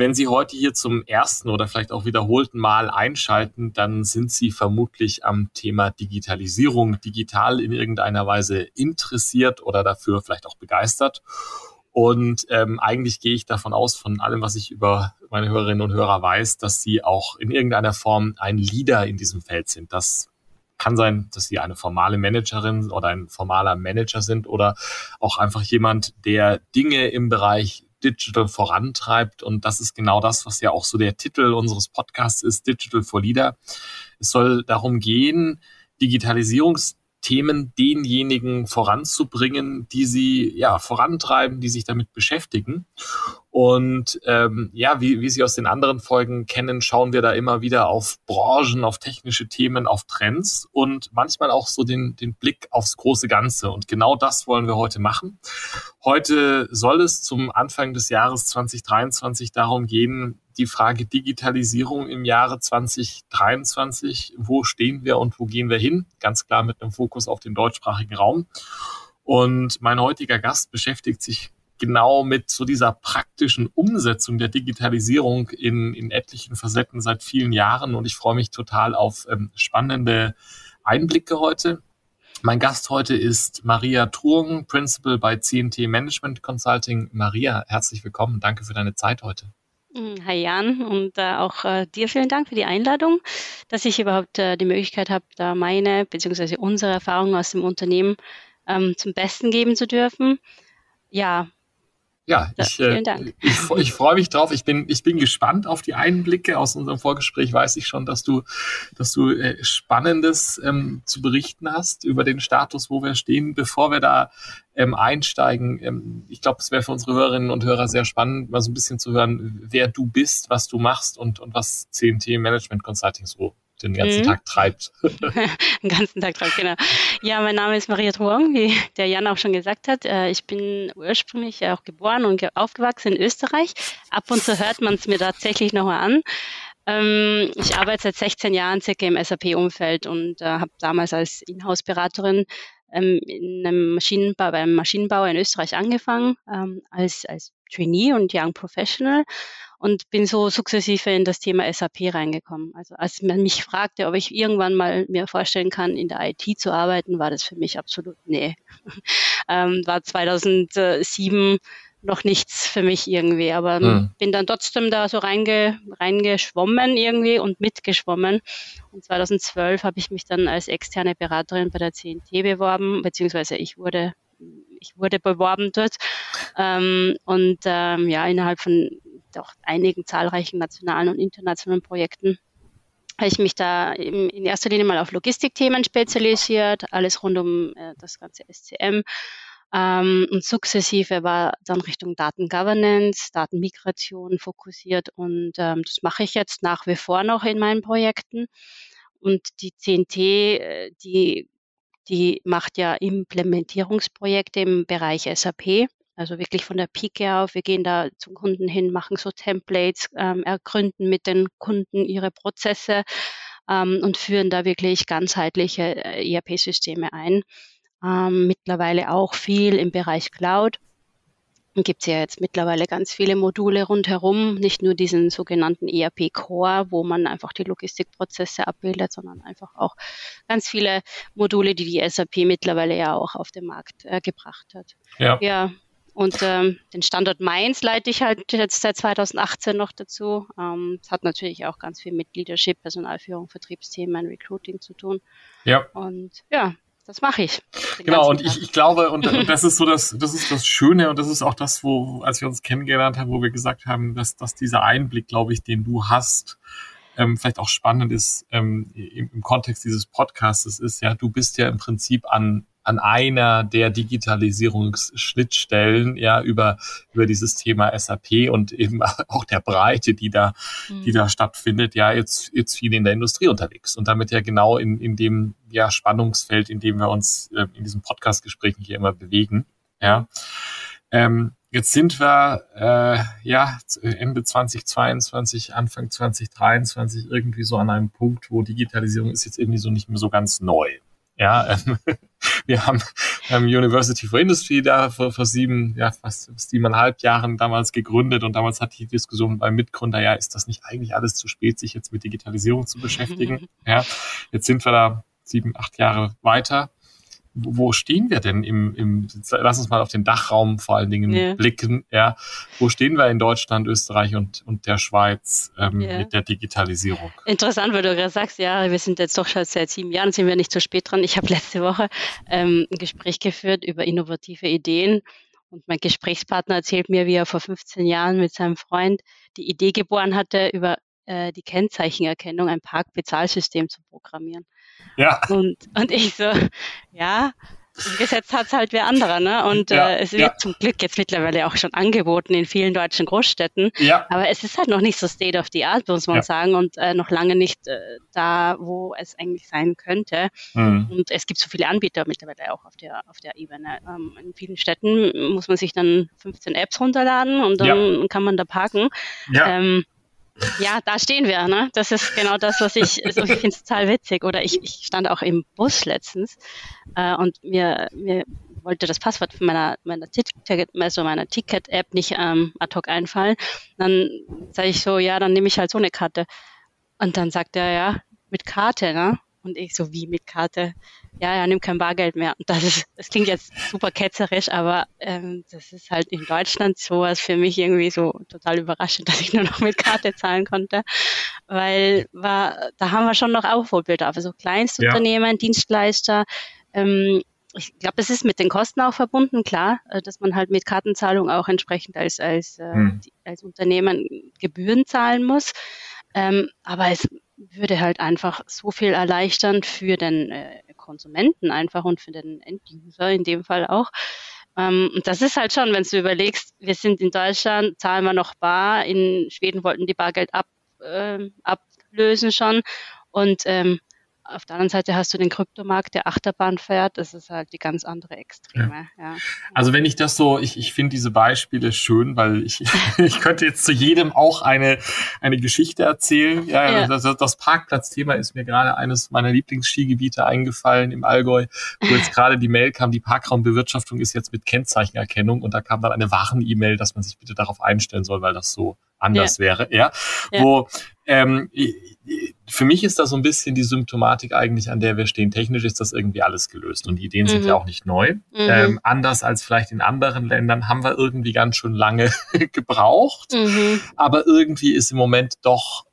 wenn Sie heute hier zum ersten oder vielleicht auch wiederholten Mal einschalten, dann sind Sie vermutlich am Thema Digitalisierung, digital in irgendeiner Weise interessiert oder dafür vielleicht auch begeistert. Und ähm, eigentlich gehe ich davon aus, von allem, was ich über meine Hörerinnen und Hörer weiß, dass sie auch in irgendeiner Form ein Leader in diesem Feld sind. Das kann sein, dass sie eine formale Managerin oder ein formaler Manager sind oder auch einfach jemand, der Dinge im Bereich Digital vorantreibt. Und das ist genau das, was ja auch so der Titel unseres Podcasts ist, Digital for Leader. Es soll darum gehen, Digitalisierungs Themen denjenigen voranzubringen, die sie ja vorantreiben, die sich damit beschäftigen. Und ähm, ja, wie, wie Sie aus den anderen Folgen kennen, schauen wir da immer wieder auf Branchen, auf technische Themen, auf Trends und manchmal auch so den, den Blick aufs große Ganze. Und genau das wollen wir heute machen. Heute soll es zum Anfang des Jahres 2023 darum gehen, die Frage Digitalisierung im Jahre 2023. Wo stehen wir und wo gehen wir hin? Ganz klar mit einem Fokus auf den deutschsprachigen Raum. Und mein heutiger Gast beschäftigt sich genau mit so dieser praktischen Umsetzung der Digitalisierung in, in etlichen Facetten seit vielen Jahren. Und ich freue mich total auf ähm, spannende Einblicke heute. Mein Gast heute ist Maria Truong, Principal bei CNT Management Consulting. Maria, herzlich willkommen. Danke für deine Zeit heute. Mm, hi Jan und äh, auch äh, dir vielen Dank für die Einladung, dass ich überhaupt äh, die Möglichkeit habe, da meine bzw. unsere Erfahrungen aus dem Unternehmen ähm, zum Besten geben zu dürfen. Ja, ja, ich, äh, ich, ich freue mich drauf. Ich bin, ich bin gespannt auf die Einblicke. Aus unserem Vorgespräch weiß ich schon, dass du, dass du äh, Spannendes ähm, zu berichten hast über den Status, wo wir stehen. Bevor wir da ähm, einsteigen, ähm, ich glaube, es wäre für unsere Hörerinnen und Hörer sehr spannend, mal so ein bisschen zu hören, wer du bist, was du machst und, und was CMT Management Consulting so den ganzen mhm. Tag treibt. den ganzen Tag treibt, genau. Ja, mein Name ist Maria Truong, wie der Jan auch schon gesagt hat. Äh, ich bin ursprünglich auch geboren und aufgewachsen in Österreich. Ab und zu hört man es mir tatsächlich nochmal an. Ähm, ich arbeite seit 16 Jahren circa im SAP-Umfeld und äh, habe damals als Inhouse-Beraterin ähm, in einem Maschinenbau, beim Maschinenbau in Österreich angefangen, ähm, als, als Trainee und Young Professional und bin so sukzessive in das Thema SAP reingekommen. Also als man mich fragte, ob ich irgendwann mal mir vorstellen kann, in der IT zu arbeiten, war das für mich absolut nee. ähm, war 2007 noch nichts für mich irgendwie, aber mhm. bin dann trotzdem da so reinge, reingeschwommen irgendwie und mitgeschwommen. Und 2012 habe ich mich dann als externe Beraterin bei der CNT beworben, beziehungsweise ich wurde ich wurde beworben dort ähm, und ähm, ja innerhalb von doch einigen zahlreichen nationalen und internationalen Projekten habe ich mich da in erster Linie mal auf Logistikthemen spezialisiert, alles rund um äh, das ganze SCM. Ähm, und sukzessive war dann Richtung Datengovernance, Datenmigration fokussiert und ähm, das mache ich jetzt nach wie vor noch in meinen Projekten. Und die CNT, äh, die, die macht ja Implementierungsprojekte im Bereich SAP. Also wirklich von der Pike auf. Wir gehen da zum Kunden hin, machen so Templates, ähm, ergründen mit den Kunden ihre Prozesse ähm, und führen da wirklich ganzheitliche äh, ERP-Systeme ein. Ähm, mittlerweile auch viel im Bereich Cloud. Gibt es ja jetzt mittlerweile ganz viele Module rundherum, nicht nur diesen sogenannten ERP Core, wo man einfach die Logistikprozesse abbildet, sondern einfach auch ganz viele Module, die die SAP mittlerweile ja auch auf den Markt äh, gebracht hat. Ja. ja, und ähm, den Standort Mainz leite ich halt jetzt seit 2018 noch dazu. Ähm, es hat natürlich auch ganz viel mit Leadership, Personalführung, Vertriebsthemen, Recruiting zu tun. Ja. Und ja, das mache ich. Genau, und ich, ich glaube, und, und, das ist so das, das ist das Schöne und das ist auch das, wo, als wir uns kennengelernt haben, wo wir gesagt haben, dass, dass dieser Einblick, glaube ich, den du hast, ähm, vielleicht auch spannend ist ähm, im, im Kontext dieses Podcasts ist, ja, du bist ja im Prinzip an an einer der Digitalisierungsschnittstellen, ja, über, über dieses Thema SAP und eben auch der Breite, die da, mhm. die da stattfindet, ja, jetzt, jetzt viel in der Industrie unterwegs und damit ja genau in, in dem, ja, Spannungsfeld, in dem wir uns äh, in diesen Podcast-Gesprächen hier immer bewegen, ja. Ähm, Jetzt sind wir äh, ja Ende 2022, Anfang 2023 irgendwie so an einem Punkt, wo Digitalisierung ist jetzt irgendwie so nicht mehr so ganz neu. Ja, ähm, wir haben ähm, University for Industry da vor, vor sieben, ja fast siebeneinhalb Jahren damals gegründet und damals hat die Diskussion beim Mitgründer, ja, ist das nicht eigentlich alles zu spät, sich jetzt mit Digitalisierung zu beschäftigen? Ja, jetzt sind wir da sieben, acht Jahre weiter wo stehen wir denn im, im, lass uns mal auf den Dachraum vor allen Dingen yeah. blicken, ja. Wo stehen wir in Deutschland, Österreich und, und der Schweiz ähm, yeah. mit der Digitalisierung? Interessant, weil du gerade sagst, ja, wir sind jetzt doch schon seit sieben Jahren, sind wir nicht zu spät dran. Ich habe letzte Woche ähm, ein Gespräch geführt über innovative Ideen und mein Gesprächspartner erzählt mir, wie er vor 15 Jahren mit seinem Freund die Idee geboren hatte, über äh, die Kennzeichenerkennung ein Parkbezahlsystem zu programmieren. Ja. Und, und ich so, ja, umgesetzt hat es halt wer anderer, ne? Und ja, äh, es wird ja. zum Glück jetzt mittlerweile auch schon angeboten in vielen deutschen Großstädten. Ja. Aber es ist halt noch nicht so State of the Art, muss man ja. sagen, und äh, noch lange nicht äh, da, wo es eigentlich sein könnte. Mhm. Und es gibt so viele Anbieter mittlerweile auch auf der auf der Ebene. Ähm, in vielen Städten muss man sich dann 15 Apps runterladen und dann kann man da parken. Ja. Ähm, ja, da stehen wir, ne? Das ist genau das, was ich, also ich finde total witzig. Oder ich, ich stand auch im Bus letztens äh, und mir, mir wollte das Passwort von meiner, meiner Ticket, also meiner Ticket-App nicht ähm, ad hoc einfallen. Dann sage ich so, ja, dann nehme ich halt so eine Karte. Und dann sagt er, ja, mit Karte, ne? Und ich so, wie mit Karte? Ja, ja, nimm kein Bargeld mehr. Und das ist, das klingt jetzt super ketzerisch, aber ähm, das ist halt in Deutschland sowas für mich irgendwie so total überraschend, dass ich nur noch mit Karte zahlen konnte. Weil war, da haben wir schon noch Aufholbedarf. Also Kleinstunternehmen, ja. Dienstleister, ähm, ich glaube, das ist mit den Kosten auch verbunden, klar, äh, dass man halt mit Kartenzahlung auch entsprechend als, als, äh, hm. als Unternehmen Gebühren zahlen muss. Ähm, aber es würde halt einfach so viel erleichtern für den äh, Konsumenten einfach und für den Enduser in dem Fall auch. Ähm, und das ist halt schon, wenn du überlegst, wir sind in Deutschland, zahlen wir noch bar, in Schweden wollten die Bargeld ab, äh, ablösen schon und ähm, auf der anderen Seite hast du den Kryptomarkt, der Achterbahn fährt. Das ist halt die ganz andere Extreme. Ja. Ja. Also wenn ich das so, ich, ich finde diese Beispiele schön, weil ich, ich könnte jetzt zu jedem auch eine, eine Geschichte erzählen. Ja, ja. Das, das Parkplatzthema ist mir gerade eines meiner Lieblingsskigebiete eingefallen im Allgäu, wo jetzt gerade die Mail kam, die Parkraumbewirtschaftung ist jetzt mit Kennzeichenerkennung und da kam dann eine Waren-E-Mail, dass man sich bitte darauf einstellen soll, weil das so anders ja. wäre, ja, ja. wo ähm, für mich ist das so ein bisschen die Symptomatik eigentlich, an der wir stehen. Technisch ist das irgendwie alles gelöst und die Ideen mhm. sind ja auch nicht neu. Mhm. Ähm, anders als vielleicht in anderen Ländern haben wir irgendwie ganz schön lange gebraucht, mhm. aber irgendwie ist im Moment doch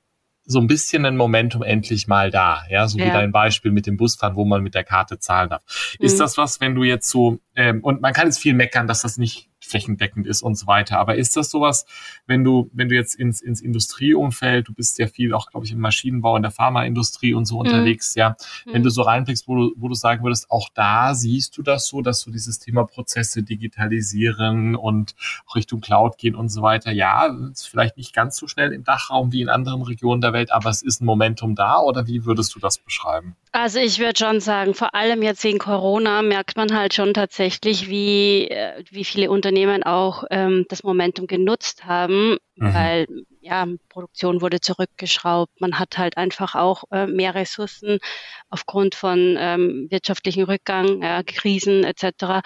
so ein bisschen ein Momentum endlich mal da. Ja, so ja. wie dein Beispiel mit dem Busfahren, wo man mit der Karte zahlen darf. Ist mhm. das was, wenn du jetzt so, ähm, und man kann jetzt viel meckern, dass das nicht flächendeckend ist und so weiter. Aber ist das sowas, wenn du, wenn du jetzt ins, ins Industrieumfeld, du bist ja viel auch, glaube ich, im Maschinenbau, in der Pharmaindustrie und so mhm. unterwegs, ja, mhm. wenn du so reinblickst, wo du, wo du sagen würdest, auch da siehst du das so, dass du dieses Thema Prozesse digitalisieren und Richtung Cloud gehen und so weiter. Ja, ist vielleicht nicht ganz so schnell im Dachraum wie in anderen Regionen der Welt, aber es ist ein Momentum da oder wie würdest du das beschreiben? Also ich würde schon sagen, vor allem jetzt wegen Corona merkt man halt schon tatsächlich, wie, äh, wie viele Unternehmen auch ähm, das Momentum genutzt haben, mhm. weil ja, Produktion wurde zurückgeschraubt. Man hat halt einfach auch äh, mehr Ressourcen aufgrund von ähm, wirtschaftlichen Rückgang, ja, Krisen etc.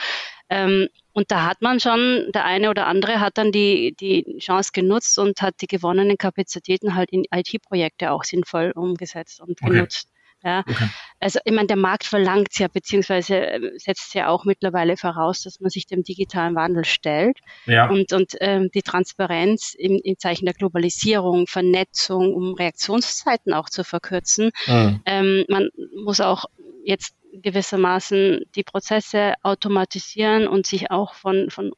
Ähm, und da hat man schon, der eine oder andere hat dann die, die Chance genutzt und hat die gewonnenen Kapazitäten halt in IT-Projekte auch sinnvoll umgesetzt und okay. genutzt. Ja, okay. also ich meine, der Markt verlangt ja, beziehungsweise ähm, setzt ja auch mittlerweile voraus, dass man sich dem digitalen Wandel stellt ja. und, und ähm, die Transparenz im, im Zeichen der Globalisierung, Vernetzung, um Reaktionszeiten auch zu verkürzen. Mhm. Ähm, man muss auch jetzt gewissermaßen die Prozesse automatisieren und sich auch von, von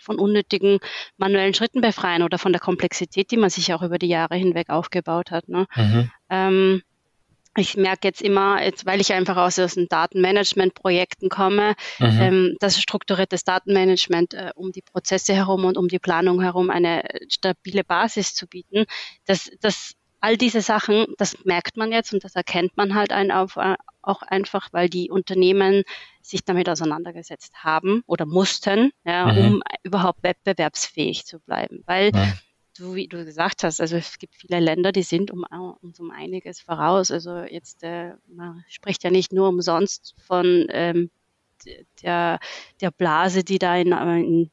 von unnötigen manuellen Schritten befreien oder von der Komplexität, die man sich auch über die Jahre hinweg aufgebaut hat. Ne? Mhm. Ähm, ich merke jetzt immer, jetzt, weil ich einfach aus diesen Datenmanagement-Projekten komme, mhm. ähm, dass strukturiertes Datenmanagement äh, um die Prozesse herum und um die Planung herum eine stabile Basis zu bieten, dass, dass all diese Sachen, das merkt man jetzt und das erkennt man halt ein auf, äh, auch einfach, weil die Unternehmen sich damit auseinandergesetzt haben oder mussten, ja, mhm. um überhaupt wettbewerbsfähig zu bleiben. Weil ja du, wie du gesagt hast, also es gibt viele Länder, die sind um, uns um einiges voraus. Also jetzt, äh, man spricht ja nicht nur umsonst von ähm, der, der Blase, die da in, in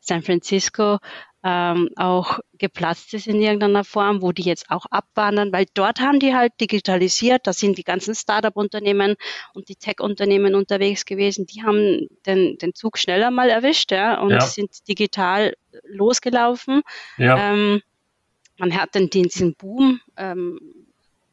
San Francisco ähm, auch geplatzt ist in irgendeiner Form, wo die jetzt auch abwandern, weil dort haben die halt digitalisiert, da sind die ganzen Startup-Unternehmen und die Tech-Unternehmen unterwegs gewesen, die haben den, den Zug schneller mal erwischt ja, und ja. sind digital losgelaufen. Ja. Ähm, man hat dann diesen Boom ähm,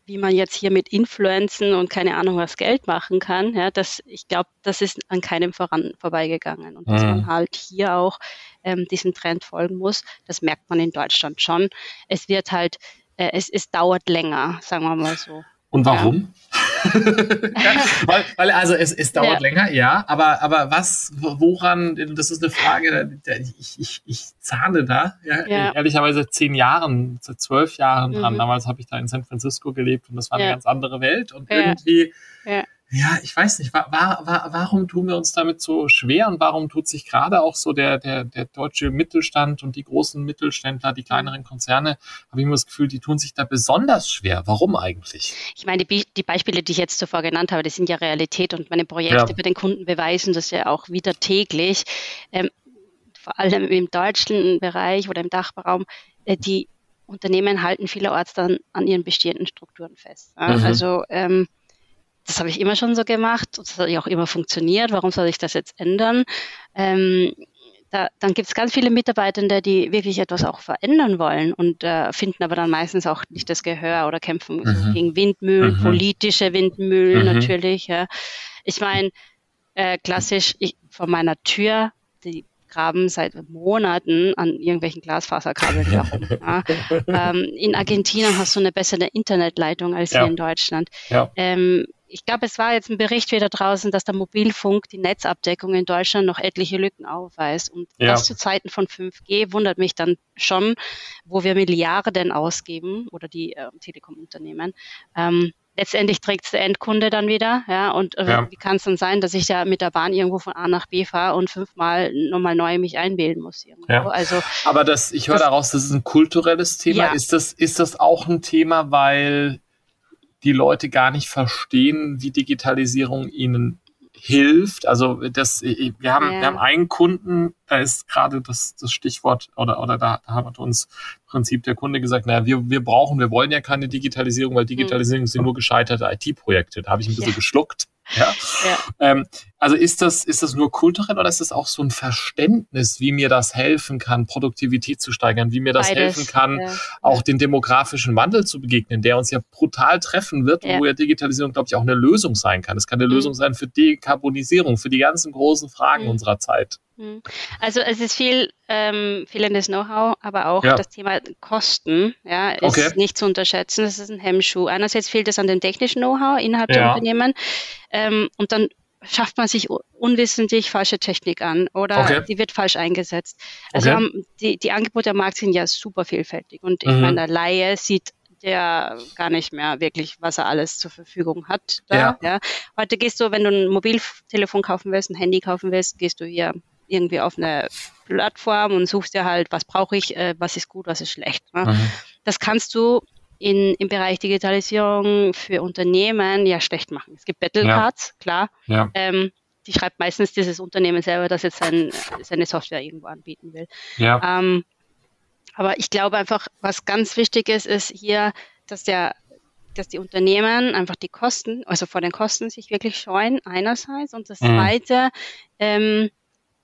wie man jetzt hier mit Influenzen und keine Ahnung was Geld machen kann, ja, das, ich glaube, das ist an keinem voran vorbeigegangen. Und dass mhm. man halt hier auch ähm, diesem Trend folgen muss, das merkt man in Deutschland schon. Es wird halt, äh, es, es dauert länger, sagen wir mal so. Und warum? Ja. Ja, weil, weil, also es, es dauert ja. länger, ja, aber, aber was, woran, das ist eine Frage, ich, ich, ich zahne da, ja, ehrlicherweise zehn Jahren, seit zwölf Jahren dran. Mhm. Damals habe ich da in San Francisco gelebt und das war eine ganz andere Welt und irgendwie ja, ich weiß nicht, war, war, warum tun wir uns damit so schwer und warum tut sich gerade auch so der, der, der deutsche Mittelstand und die großen Mittelständler, die kleineren Konzerne, habe ich immer das Gefühl, die tun sich da besonders schwer. Warum eigentlich? Ich meine, die, die Beispiele, die ich jetzt zuvor genannt habe, die sind ja Realität und meine Projekte ja. bei den Kunden beweisen das ja auch wieder täglich. Ähm, vor allem im deutschen Bereich oder im Dachraum, äh, die Unternehmen halten vielerorts dann an ihren bestehenden Strukturen fest. Ja? Mhm. Also ähm, das habe ich immer schon so gemacht. Das hat ja auch immer funktioniert. Warum soll ich das jetzt ändern? Ähm, da, dann gibt es ganz viele Mitarbeitende, die wirklich etwas auch verändern wollen und äh, finden aber dann meistens auch nicht das Gehör oder kämpfen mhm. gegen Windmühlen, mhm. politische Windmühlen mhm. natürlich. Ja. Ich meine, äh, klassisch ich, vor meiner Tür, die graben seit Monaten an irgendwelchen Glasfaserkabeln herum. Ja. Ähm, in Argentinien hast du eine bessere Internetleitung als ja. hier in Deutschland. Ähm, ich glaube, es war jetzt ein Bericht wieder draußen, dass der Mobilfunk die Netzabdeckung in Deutschland noch etliche Lücken aufweist. Und ja. das zu Zeiten von 5G wundert mich dann schon, wo wir Milliarden ausgeben oder die äh, Telekom-Unternehmen. Ähm, letztendlich trägt es der Endkunde dann wieder. Ja, und äh, ja. wie kann es dann sein, dass ich ja mit der Bahn irgendwo von A nach B fahre und fünfmal nochmal neu mich einwählen muss? Irgendwo. Ja. Also, Aber das, ich höre daraus, das ist ein kulturelles Thema. Ja. Ist, das, ist das auch ein Thema, weil die Leute gar nicht verstehen, wie Digitalisierung ihnen hilft. Also das, wir haben, ja. wir haben einen Kunden, da ist gerade das, das Stichwort oder, oder da hat uns im Prinzip der Kunde gesagt, naja, wir, wir brauchen, wir wollen ja keine Digitalisierung, weil Digitalisierung mhm. sind nur gescheiterte IT-Projekte. Da habe ich ein bisschen ja. geschluckt. Ja. ja. Ähm, also ist das, ist das nur kulturell oder ist das auch so ein Verständnis, wie mir das helfen kann, Produktivität zu steigern, wie mir das Beides. helfen kann, ja. auch den demografischen Wandel zu begegnen, der uns ja brutal treffen wird, ja. wo ja Digitalisierung, glaube ich, auch eine Lösung sein kann. Es kann eine mhm. Lösung sein für Dekarbonisierung, für die ganzen großen Fragen mhm. unserer Zeit. Mhm. Also es ist viel ähm, fehlendes Know-how, aber auch ja. das Thema Kosten ja, ist okay. nicht zu unterschätzen. Das ist ein Hemmschuh. Einerseits fehlt es an dem technischen Know-how innerhalb ja. der Unternehmen ähm, und dann schafft man sich unwissentlich falsche Technik an oder okay. die wird falsch eingesetzt. Also okay. haben, die, die Angebote am Markt sind ja super vielfältig und ich mhm. meine, der Laie sieht der gar nicht mehr wirklich, was er alles zur Verfügung hat. Da, ja. ja. Heute gehst du, wenn du ein Mobiltelefon kaufen willst, ein Handy kaufen willst, gehst du hier irgendwie auf eine Plattform und suchst dir halt, was brauche ich, äh, was ist gut, was ist schlecht. Ne? Mhm. Das kannst du in, im Bereich Digitalisierung für Unternehmen ja schlecht machen. Es gibt Battlecards, ja. klar. Ja. Ähm, die schreibt meistens dieses Unternehmen selber, das jetzt sein, seine Software irgendwo anbieten will. Ja. Ähm, aber ich glaube einfach, was ganz wichtig ist, ist hier, dass der dass die Unternehmen einfach die Kosten, also vor den Kosten sich wirklich scheuen, einerseits. Und das mhm. zweite, ähm,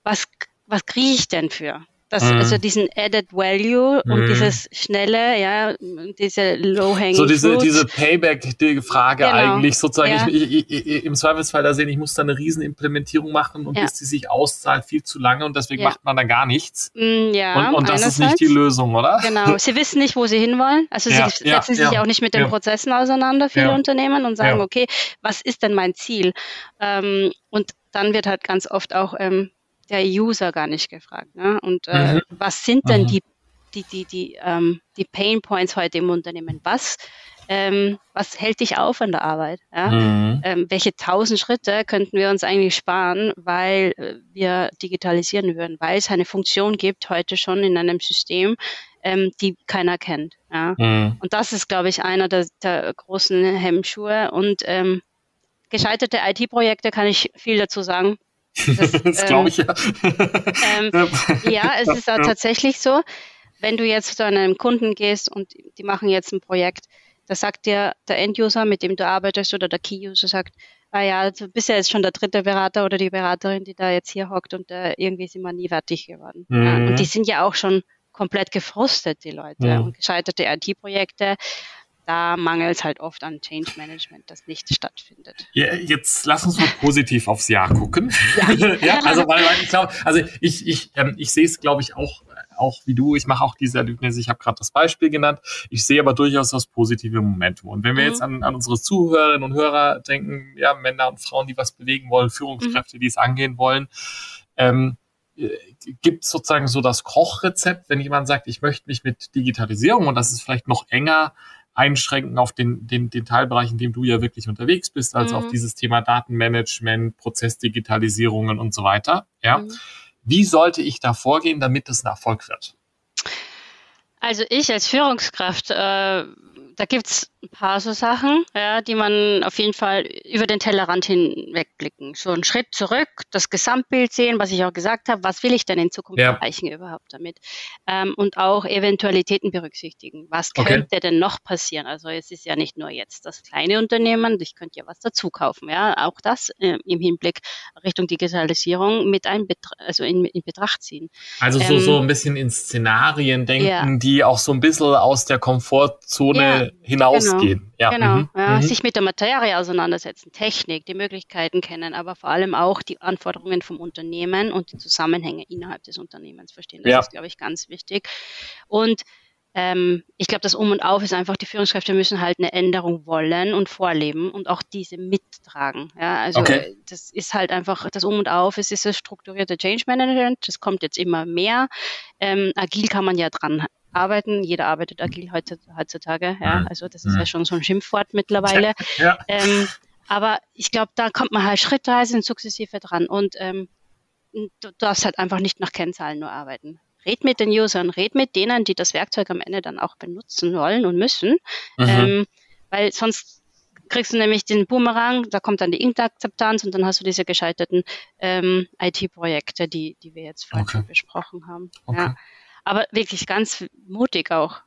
was, was kriege ich denn für? das, mhm. also diesen Added Value mhm. und dieses schnelle, ja, diese Low-Hanging So diese, diese Payback-Frage genau. eigentlich sozusagen. Ja. Ich, ich, ich, Im Zweifelsfall da sehen, ich muss da eine Riesenimplementierung machen und ja. bis die sich auszahlt, viel zu lange und deswegen ja. macht man da gar nichts. Mm, ja, und, und das ist nicht die Lösung, oder? Genau. Sie wissen nicht, wo sie hinwollen. Also sie setzen sich auch nicht mit den Prozessen auseinander, viele Unternehmen, und sagen, okay, was ist denn mein Ziel? Ähm, und dann wird halt ganz oft auch ähm, der User gar nicht gefragt. Ne? Und äh, mhm. was sind denn mhm. die, die, die, die, ähm, die Pain Points heute im Unternehmen? Was, ähm, was hält dich auf an der Arbeit? Ja? Mhm. Ähm, welche tausend Schritte könnten wir uns eigentlich sparen, weil äh, wir digitalisieren würden, weil es eine Funktion gibt heute schon in einem System, ähm, die keiner kennt. Ja? Mhm. Und das ist, glaube ich, einer der, der großen Hemmschuhe. Und ähm, gescheiterte IT-Projekte kann ich viel dazu sagen. Das, das glaube ich ja. Ähm, ja, es ist auch tatsächlich so, wenn du jetzt zu einem Kunden gehst und die machen jetzt ein Projekt, da sagt dir der Enduser, mit dem du arbeitest, oder der Key-User sagt, ah ja, du bist ja jetzt schon der dritte Berater oder die Beraterin, die da jetzt hier hockt und äh, irgendwie sind wir nie fertig geworden. Mhm. Ja, und die sind ja auch schon komplett gefrustet, die Leute. Mhm. Und gescheiterte IT-Projekte da mangelt es halt oft an Change Management, das nicht stattfindet. Ja, jetzt lass uns mal positiv aufs Jahr gucken. Ja, ja also weil, weil ich glaube, also ich, ich, ähm, ich sehe es, glaube ich, auch auch wie du, ich mache auch diese Erlebnisse, ich habe gerade das Beispiel genannt, ich sehe aber durchaus das positive Momentum. Und wenn wir mhm. jetzt an, an unsere Zuhörerinnen und Hörer denken, ja, Männer und Frauen, die was bewegen wollen, Führungskräfte, mhm. die es angehen wollen, ähm, äh, gibt sozusagen so das Kochrezept, wenn jemand sagt, ich möchte mich mit Digitalisierung und das ist vielleicht noch enger einschränken auf den, den, den Teilbereich, in dem du ja wirklich unterwegs bist, also mhm. auf dieses Thema Datenmanagement, Prozessdigitalisierungen und so weiter. Ja. Mhm. Wie sollte ich da vorgehen, damit es ein Erfolg wird? Also ich als Führungskraft äh, da gibt's ein paar so Sachen, ja, die man auf jeden Fall über den Tellerrand hinwegblicken. So einen Schritt zurück, das Gesamtbild sehen, was ich auch gesagt habe, was will ich denn in Zukunft ja. erreichen überhaupt damit? Ähm, und auch Eventualitäten berücksichtigen. Was okay. könnte denn noch passieren? Also es ist ja nicht nur jetzt das kleine Unternehmen, ich könnte ja was dazu kaufen. Ja, auch das äh, im Hinblick Richtung Digitalisierung mit ein also in, in, Betracht ziehen. Also so, ähm, so ein bisschen in Szenarien denken, ja. die auch so ein bisschen aus der Komfortzone hinausgehen. Genau, ja. genau mhm. Ja, mhm. sich mit der Materie auseinandersetzen, Technik, die Möglichkeiten kennen, aber vor allem auch die Anforderungen vom Unternehmen und die Zusammenhänge innerhalb des Unternehmens verstehen. Das ja. ist, glaube ich, ganz wichtig. Und ähm, ich glaube, das Um und Auf ist einfach, die Führungskräfte müssen halt eine Änderung wollen und vorleben und auch diese mittragen. Ja, also okay. das ist halt einfach das Um und Auf, es ist das strukturierte Change Management, das kommt jetzt immer mehr. Ähm, agil kann man ja dran arbeiten. Jeder arbeitet agil heutzutage. Ja, mhm. also das ist ja mhm. schon so ein Schimpfwort mittlerweile. Ja. Ähm, aber ich glaube, da kommt man halt schrittweise und sukzessive dran. Und ähm, du darfst halt einfach nicht nach Kennzahlen nur arbeiten. Red mit den Usern, red mit denen, die das Werkzeug am Ende dann auch benutzen wollen und müssen. Mhm. Ähm, weil sonst kriegst du nämlich den Boomerang, da kommt dann die Interakzeptanz und dann hast du diese gescheiterten ähm, IT-Projekte, die, die wir jetzt vorhin okay. besprochen haben. Okay. Ja aber wirklich ganz mutig auch.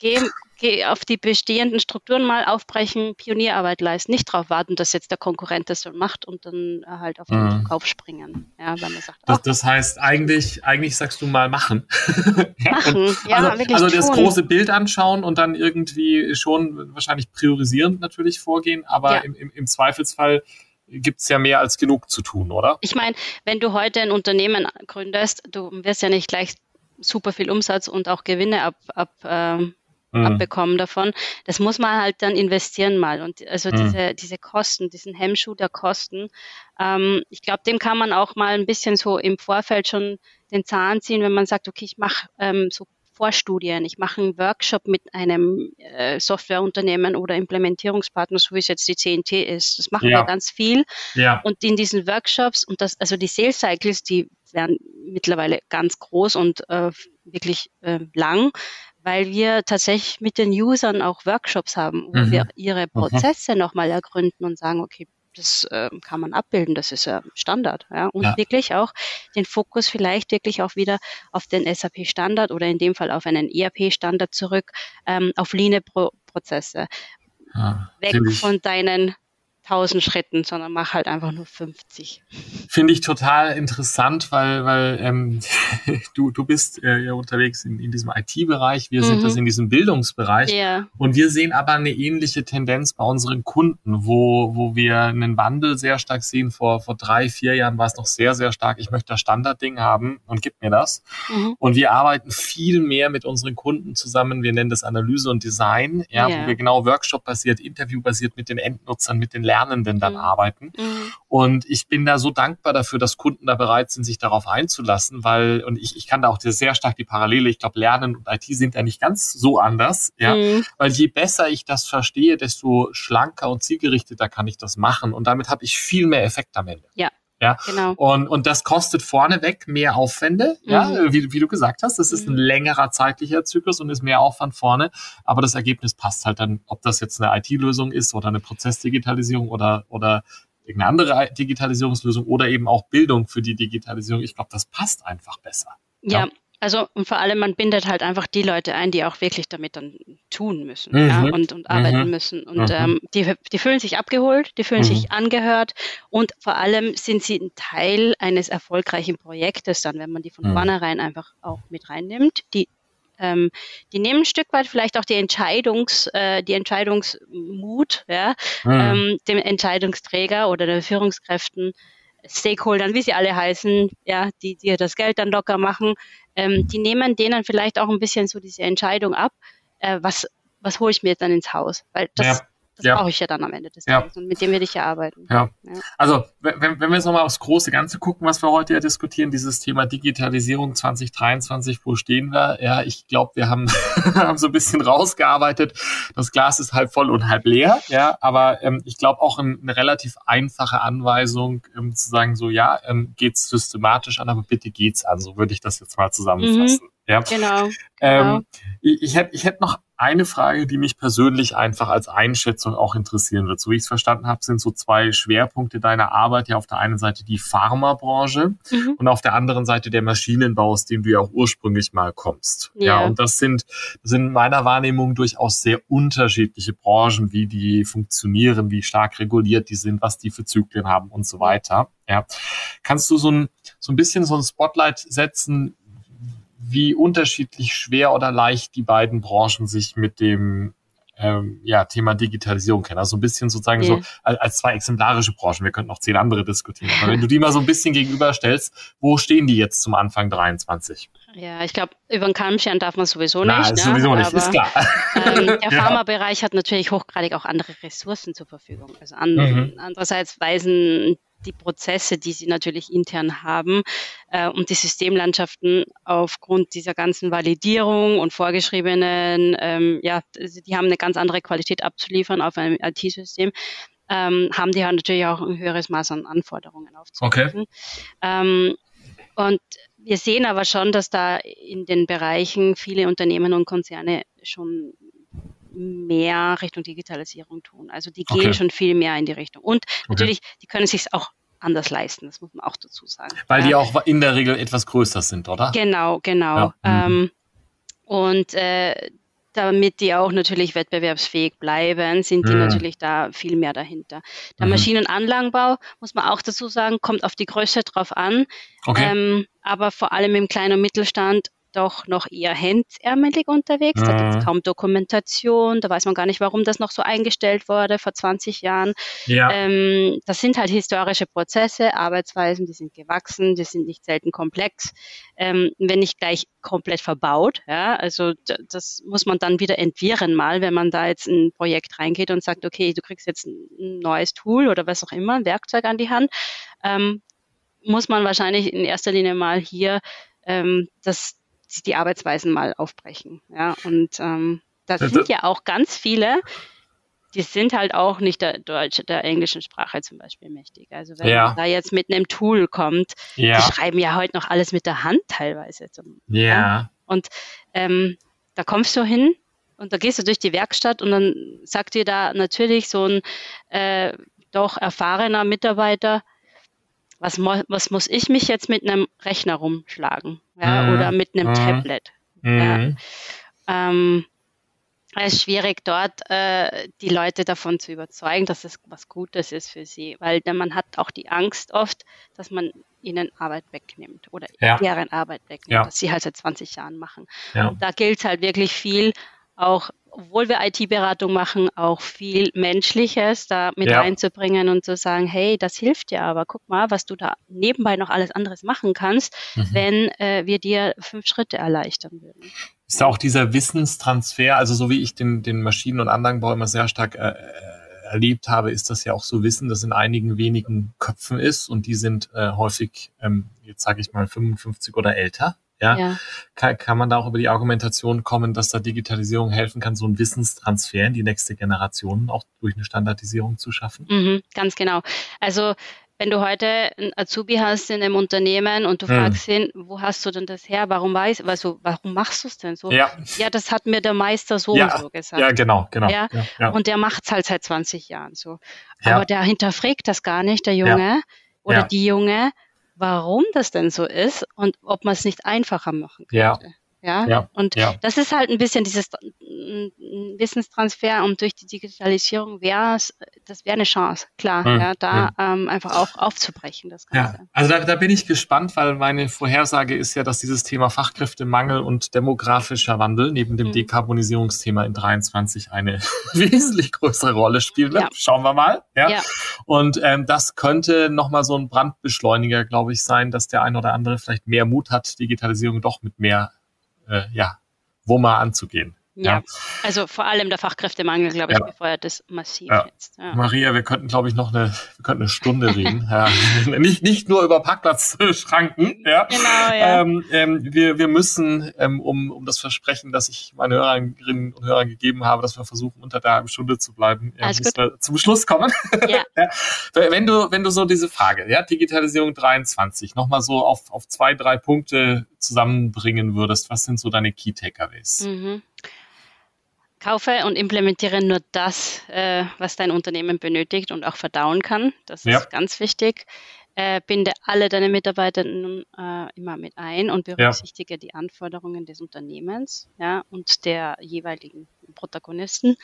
Geh, geh auf die bestehenden Strukturen mal aufbrechen, Pionierarbeit leisten, nicht darauf warten, dass jetzt der Konkurrent das so macht und dann halt auf den mhm. Kauf springen. Ja, wenn man sagt, das, das heißt, eigentlich, eigentlich sagst du mal machen. machen, ja, also, wirklich. Also das tun. große Bild anschauen und dann irgendwie schon wahrscheinlich priorisierend natürlich vorgehen, aber ja. im, im, im Zweifelsfall gibt es ja mehr als genug zu tun, oder? Ich meine, wenn du heute ein Unternehmen gründest, du wirst ja nicht gleich super viel Umsatz und auch Gewinne ab, ab, ähm, mhm. abbekommen davon. Das muss man halt dann investieren mal. Und also mhm. diese, diese Kosten, diesen Hemmschuh der Kosten, ähm, ich glaube, dem kann man auch mal ein bisschen so im Vorfeld schon den Zahn ziehen, wenn man sagt, okay, ich mache ähm, so Vorstudien, ich mache einen Workshop mit einem äh, Softwareunternehmen oder Implementierungspartner, so wie es jetzt die CNT ist. Das machen ja. wir ganz viel. Ja. Und in diesen Workshops und das, also die Sales Cycles, die werden mittlerweile ganz groß und äh, wirklich äh, lang, weil wir tatsächlich mit den Usern auch Workshops haben, wo mhm. wir ihre Prozesse mhm. nochmal ergründen und sagen, okay, das äh, kann man abbilden, das ist ja Standard. Ja? Und ja. wirklich auch den Fokus vielleicht wirklich auch wieder auf den SAP-Standard oder in dem Fall auf einen ERP-Standard zurück, ähm, auf Line-Prozesse. Ah, Weg von deinen 1000 Schritten, sondern mach halt einfach nur 50. Finde ich total interessant, weil, weil ähm, du, du bist äh, ja unterwegs in, in diesem IT-Bereich, wir mhm. sind das in diesem Bildungsbereich ja. und wir sehen aber eine ähnliche Tendenz bei unseren Kunden, wo, wo wir einen Wandel sehr stark sehen. Vor, vor drei, vier Jahren war es noch sehr, sehr stark, ich möchte das Standardding haben und gib mir das. Mhm. Und wir arbeiten viel mehr mit unseren Kunden zusammen, wir nennen das Analyse und Design, ja, ja. wo wir genau Workshop-basiert, Interview-basiert mit den Endnutzern, mit den Lehrern Lernenden dann mhm. arbeiten. Mhm. Und ich bin da so dankbar dafür, dass Kunden da bereit sind, sich darauf einzulassen, weil, und ich, ich kann da auch sehr stark die Parallele, ich glaube, Lernen und IT sind ja nicht ganz so anders, ja, mhm. weil je besser ich das verstehe, desto schlanker und zielgerichteter kann ich das machen und damit habe ich viel mehr Effekt am Ende. Ja, ja, genau. Und, und das kostet vorneweg mehr Aufwände, mhm. ja, wie, wie du gesagt hast. Das ist ein mhm. längerer zeitlicher Zyklus und ist mehr Aufwand vorne. Aber das Ergebnis passt halt dann, ob das jetzt eine IT-Lösung ist oder eine Prozessdigitalisierung oder, oder irgendeine andere Digitalisierungslösung oder eben auch Bildung für die Digitalisierung. Ich glaube, das passt einfach besser. Ja, ja. Also und vor allem, man bindet halt einfach die Leute ein, die auch wirklich damit dann tun müssen mhm. ja, und, und arbeiten mhm. müssen. Und mhm. ähm, die, die fühlen sich abgeholt, die fühlen sich mhm. angehört und vor allem sind sie ein Teil eines erfolgreichen Projektes dann, wenn man die von mhm. vornherein einfach auch mit reinnimmt. Die, ähm, die nehmen ein Stück weit vielleicht auch die Entscheidungs, äh, die Entscheidungsmut, ja, mhm. ähm, dem Entscheidungsträger oder den Führungskräften Stakeholdern, wie sie alle heißen, ja, die, die das Geld dann locker machen, ähm, die nehmen denen vielleicht auch ein bisschen so diese Entscheidung ab, äh, was, was hole ich mir dann ins Haus? Weil das, ja. Das ja. brauche ich ja dann am Ende des Tages und mit dem werde ich ja arbeiten. Ja. ja. Also wenn, wenn wir jetzt nochmal aufs große Ganze gucken, was wir heute ja diskutieren, dieses Thema Digitalisierung 2023, wo stehen wir? Ja, ich glaube, wir haben, haben so ein bisschen rausgearbeitet. Das Glas ist halb voll und halb leer. Ja, aber ähm, ich glaube auch ein, eine relativ einfache Anweisung, ähm, zu sagen so, ja, ähm, geht's systematisch an, aber bitte geht's an. So würde ich das jetzt mal zusammenfassen. Mhm. Ja. Genau. Ähm, genau. ich, ich hätte ich hätt noch eine Frage, die mich persönlich einfach als Einschätzung auch interessieren wird. So wie ich es verstanden habe, sind so zwei Schwerpunkte deiner Arbeit ja auf der einen Seite die Pharmabranche mhm. und auf der anderen Seite der Maschinenbau, aus dem du ja auch ursprünglich mal kommst. Ja, ja und das sind, das sind in meiner Wahrnehmung durchaus sehr unterschiedliche Branchen, wie die funktionieren, wie stark reguliert die sind, was die für Zyklen haben und so weiter. Ja. Kannst du so ein, so ein bisschen so ein Spotlight setzen, wie unterschiedlich schwer oder leicht die beiden Branchen sich mit dem ähm, ja, Thema Digitalisierung kennen. Also ein bisschen sozusagen ja. so als, als, zwei exemplarische Branchen. Wir könnten noch zehn andere diskutieren. Aber wenn du die mal so ein bisschen gegenüberstellst, wo stehen die jetzt zum Anfang 23? Ja, ich glaube, über den Kamm scheren darf man sowieso nicht. Nein, ne? sowieso nicht, Aber, ist klar. Ähm, der Pharmabereich hat natürlich hochgradig auch andere Ressourcen zur Verfügung. Also an, mhm. andererseits weisen die Prozesse, die sie natürlich intern haben äh, und die Systemlandschaften aufgrund dieser ganzen Validierung und vorgeschriebenen, ähm, ja, die haben eine ganz andere Qualität abzuliefern auf einem IT-System. Ähm, haben die ja natürlich auch ein höheres Maß an Anforderungen aufzurufen. Okay. Ähm, und wir sehen aber schon, dass da in den Bereichen viele Unternehmen und Konzerne schon mehr Richtung Digitalisierung tun. Also die gehen okay. schon viel mehr in die Richtung. Und okay. natürlich, die können sich auch anders leisten, das muss man auch dazu sagen. Weil ja. die auch in der Regel etwas größer sind, oder? Genau, genau. Ja. Mhm. Ähm, und äh, damit die auch natürlich wettbewerbsfähig bleiben, sind die mhm. natürlich da viel mehr dahinter. Der mhm. Maschinenanlagenbau, muss man auch dazu sagen, kommt auf die Größe drauf an. Okay. Ähm, aber vor allem im kleinen und Mittelstand doch noch eher hemdsärmelig unterwegs. Mhm. Da gibt es kaum Dokumentation, da weiß man gar nicht, warum das noch so eingestellt wurde vor 20 Jahren. Ja. Ähm, das sind halt historische Prozesse, Arbeitsweisen, die sind gewachsen, die sind nicht selten komplex, ähm, wenn nicht gleich komplett verbaut. Ja? Also das muss man dann wieder entwirren mal, wenn man da jetzt ein Projekt reingeht und sagt, okay, du kriegst jetzt ein neues Tool oder was auch immer, ein Werkzeug an die Hand. Ähm, muss man wahrscheinlich in erster Linie mal hier ähm, das die Arbeitsweisen mal aufbrechen. Ja, und ähm, das sind ja auch ganz viele, die sind halt auch nicht der Deutsch, der englischen Sprache zum Beispiel mächtig. Also wenn ja. man da jetzt mit einem Tool kommt, ja. die schreiben ja heute noch alles mit der Hand teilweise. Zum, ja. ja. Und ähm, da kommst du hin und da gehst du durch die Werkstatt und dann sagt dir da natürlich so ein äh, doch erfahrener Mitarbeiter, was, was muss ich mich jetzt mit einem Rechner rumschlagen ja, mhm. oder mit einem mhm. Tablet. Ja. Mhm. Ähm, Es ist schwierig, dort äh, die Leute davon zu überzeugen, dass es was Gutes ist für sie, weil man hat auch die Angst oft, dass man ihnen Arbeit wegnimmt oder ja. deren Arbeit wegnimmt, ja. was sie halt seit 20 Jahren machen. Ja. Und da gilt halt wirklich viel, auch obwohl wir IT-Beratung machen, auch viel Menschliches da mit ja. reinzubringen und zu sagen, hey, das hilft dir aber, guck mal, was du da nebenbei noch alles anderes machen kannst, mhm. wenn äh, wir dir fünf Schritte erleichtern würden. Ist da auch dieser Wissenstransfer, also so wie ich den, den Maschinen- und Anlagenbau immer sehr stark äh, erlebt habe, ist das ja auch so Wissen, das in einigen wenigen Köpfen ist und die sind äh, häufig, ähm, jetzt sage ich mal, 55 oder älter. Ja, ja. Kann, kann man da auch über die Argumentation kommen, dass da Digitalisierung helfen kann, so einen Wissenstransfer in die nächste Generation auch durch eine Standardisierung zu schaffen? Mhm, ganz genau. Also wenn du heute ein Azubi hast in einem Unternehmen und du hm. fragst ihn, wo hast du denn das her? Warum weiß, also warum machst du es denn so? Ja. ja, das hat mir der Meister so ja. und so gesagt. Ja, genau, genau. Ja? ja, ja. Und der macht es halt seit 20 Jahren so. Aber der hinterfragt das gar nicht, der Junge oder die Junge, warum das denn so ist und ob man es nicht einfacher machen könnte. Ja. Ja, ja und ja. das ist halt ein bisschen dieses Wissenstransfer und durch die Digitalisierung wäre es, das wäre eine Chance, klar, mhm. ja, da mhm. ähm, einfach auch aufzubrechen. Das Ganze. Ja, also da, da bin ich gespannt, weil meine Vorhersage ist ja, dass dieses Thema Fachkräftemangel und demografischer Wandel neben dem mhm. Dekarbonisierungsthema in 23 eine wesentlich größere Rolle spielen wird. Ja. Schauen wir mal. Ja. ja. Und ähm, das könnte nochmal so ein Brandbeschleuniger, glaube ich, sein, dass der ein oder andere vielleicht mehr Mut hat, Digitalisierung doch mit mehr äh, ja, WOMA anzugehen. Ja, ja, also vor allem der Fachkräftemangel, glaube ich, ja. befeuert das massiv ja. jetzt. Maria, wir könnten, glaube ich, noch eine, wir könnten eine Stunde reden. nicht, nicht nur über Parkplatzschranken. Ja. Genau, ja. Ähm, ähm, wir, wir müssen, ähm, um, um das Versprechen, das ich meinen Hörerinnen und Hörern gegeben habe, dass wir versuchen, unter der halben Stunde zu bleiben, ja, müssen gut. wir zum Schluss kommen. Ja. Wenn du, wenn du so diese Frage, ja, Digitalisierung 23, nochmal so auf, auf zwei, drei Punkte zusammenbringen würdest, was sind so deine Key Takeaways? Mhm kaufe und implementiere nur das, äh, was dein Unternehmen benötigt und auch verdauen kann. Das ja. ist ganz wichtig. Äh, binde alle deine Mitarbeiter äh, immer mit ein und berücksichtige ja. die Anforderungen des Unternehmens ja, und der jeweiligen Protagonisten.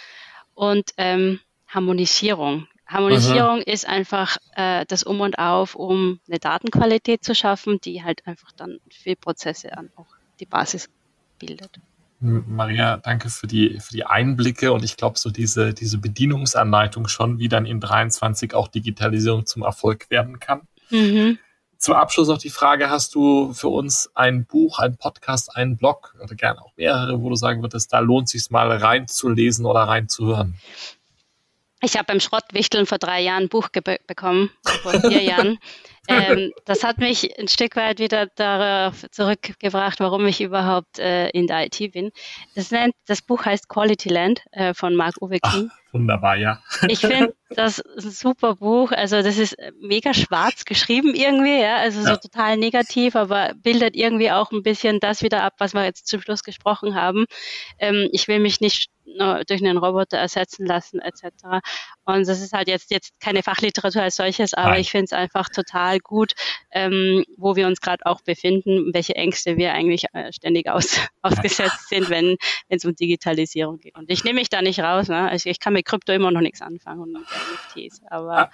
Und ähm, Harmonisierung. Harmonisierung mhm. ist einfach äh, das Um und Auf, um eine Datenqualität zu schaffen, die halt einfach dann für Prozesse an auch die Basis bildet. Maria, danke für die, für die Einblicke und ich glaube, so diese, diese Bedienungsanleitung schon, wie dann in 23 auch Digitalisierung zum Erfolg werden kann. Mhm. Zum Abschluss noch die Frage, hast du für uns ein Buch, ein Podcast, einen Blog oder gerne auch mehrere, wo du sagen würdest, da lohnt es sich mal reinzulesen oder reinzuhören? Ich habe beim Schrottwichteln vor drei Jahren ein Buch bekommen, vor vier Jahren. Ähm, das hat mich ein Stück weit wieder darauf zurückgebracht, warum ich überhaupt äh, in der IT bin. Das, nennt, das Buch heißt Quality Land äh, von Mark Uwe King. Ach, wunderbar, ja. Ich finde das ein super Buch. Also das ist mega schwarz geschrieben irgendwie, ja, also so ja. total negativ, aber bildet irgendwie auch ein bisschen das wieder ab, was wir jetzt zum Schluss gesprochen haben. Ähm, ich will mich nicht durch einen Roboter ersetzen lassen etc. Und das ist halt jetzt jetzt keine Fachliteratur als solches, aber Nein. ich finde es einfach total gut, ähm, wo wir uns gerade auch befinden, welche Ängste wir eigentlich äh, ständig aus, ausgesetzt sind, wenn es um Digitalisierung geht. Und ich nehme mich da nicht raus. Ne? Also ich kann mit Krypto immer noch nichts anfangen und mit NFTs, aber ah.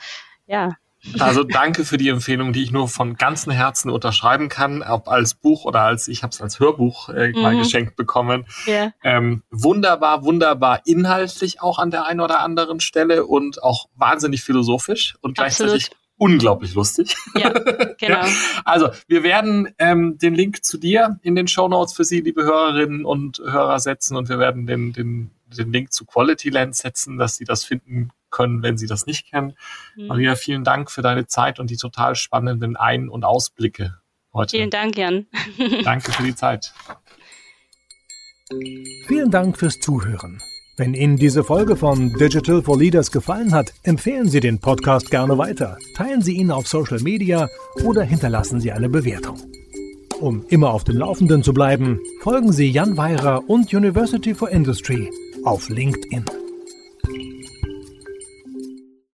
ja. Also danke für die Empfehlung, die ich nur von ganzem Herzen unterschreiben kann, ob als Buch oder als ich habe es als Hörbuch äh, mhm. mal geschenkt bekommen. Yeah. Ähm, wunderbar, wunderbar inhaltlich auch an der einen oder anderen Stelle und auch wahnsinnig philosophisch und gleichzeitig Absolut. unglaublich lustig. Ja, genau. ja. Also wir werden ähm, den Link zu dir in den Show Notes für Sie, liebe Hörerinnen und Hörer, setzen und wir werden den, den, den Link zu Quality Land setzen, dass Sie das finden können, wenn Sie das nicht kennen. Mhm. Maria, vielen Dank für deine Zeit und die total spannenden Ein- und Ausblicke heute. Vielen Dank, Jan. Danke für die Zeit. Vielen Dank fürs Zuhören. Wenn Ihnen diese Folge von Digital for Leaders gefallen hat, empfehlen Sie den Podcast gerne weiter, teilen Sie ihn auf Social Media oder hinterlassen Sie eine Bewertung. Um immer auf dem Laufenden zu bleiben, folgen Sie Jan Weirer und University for Industry auf LinkedIn.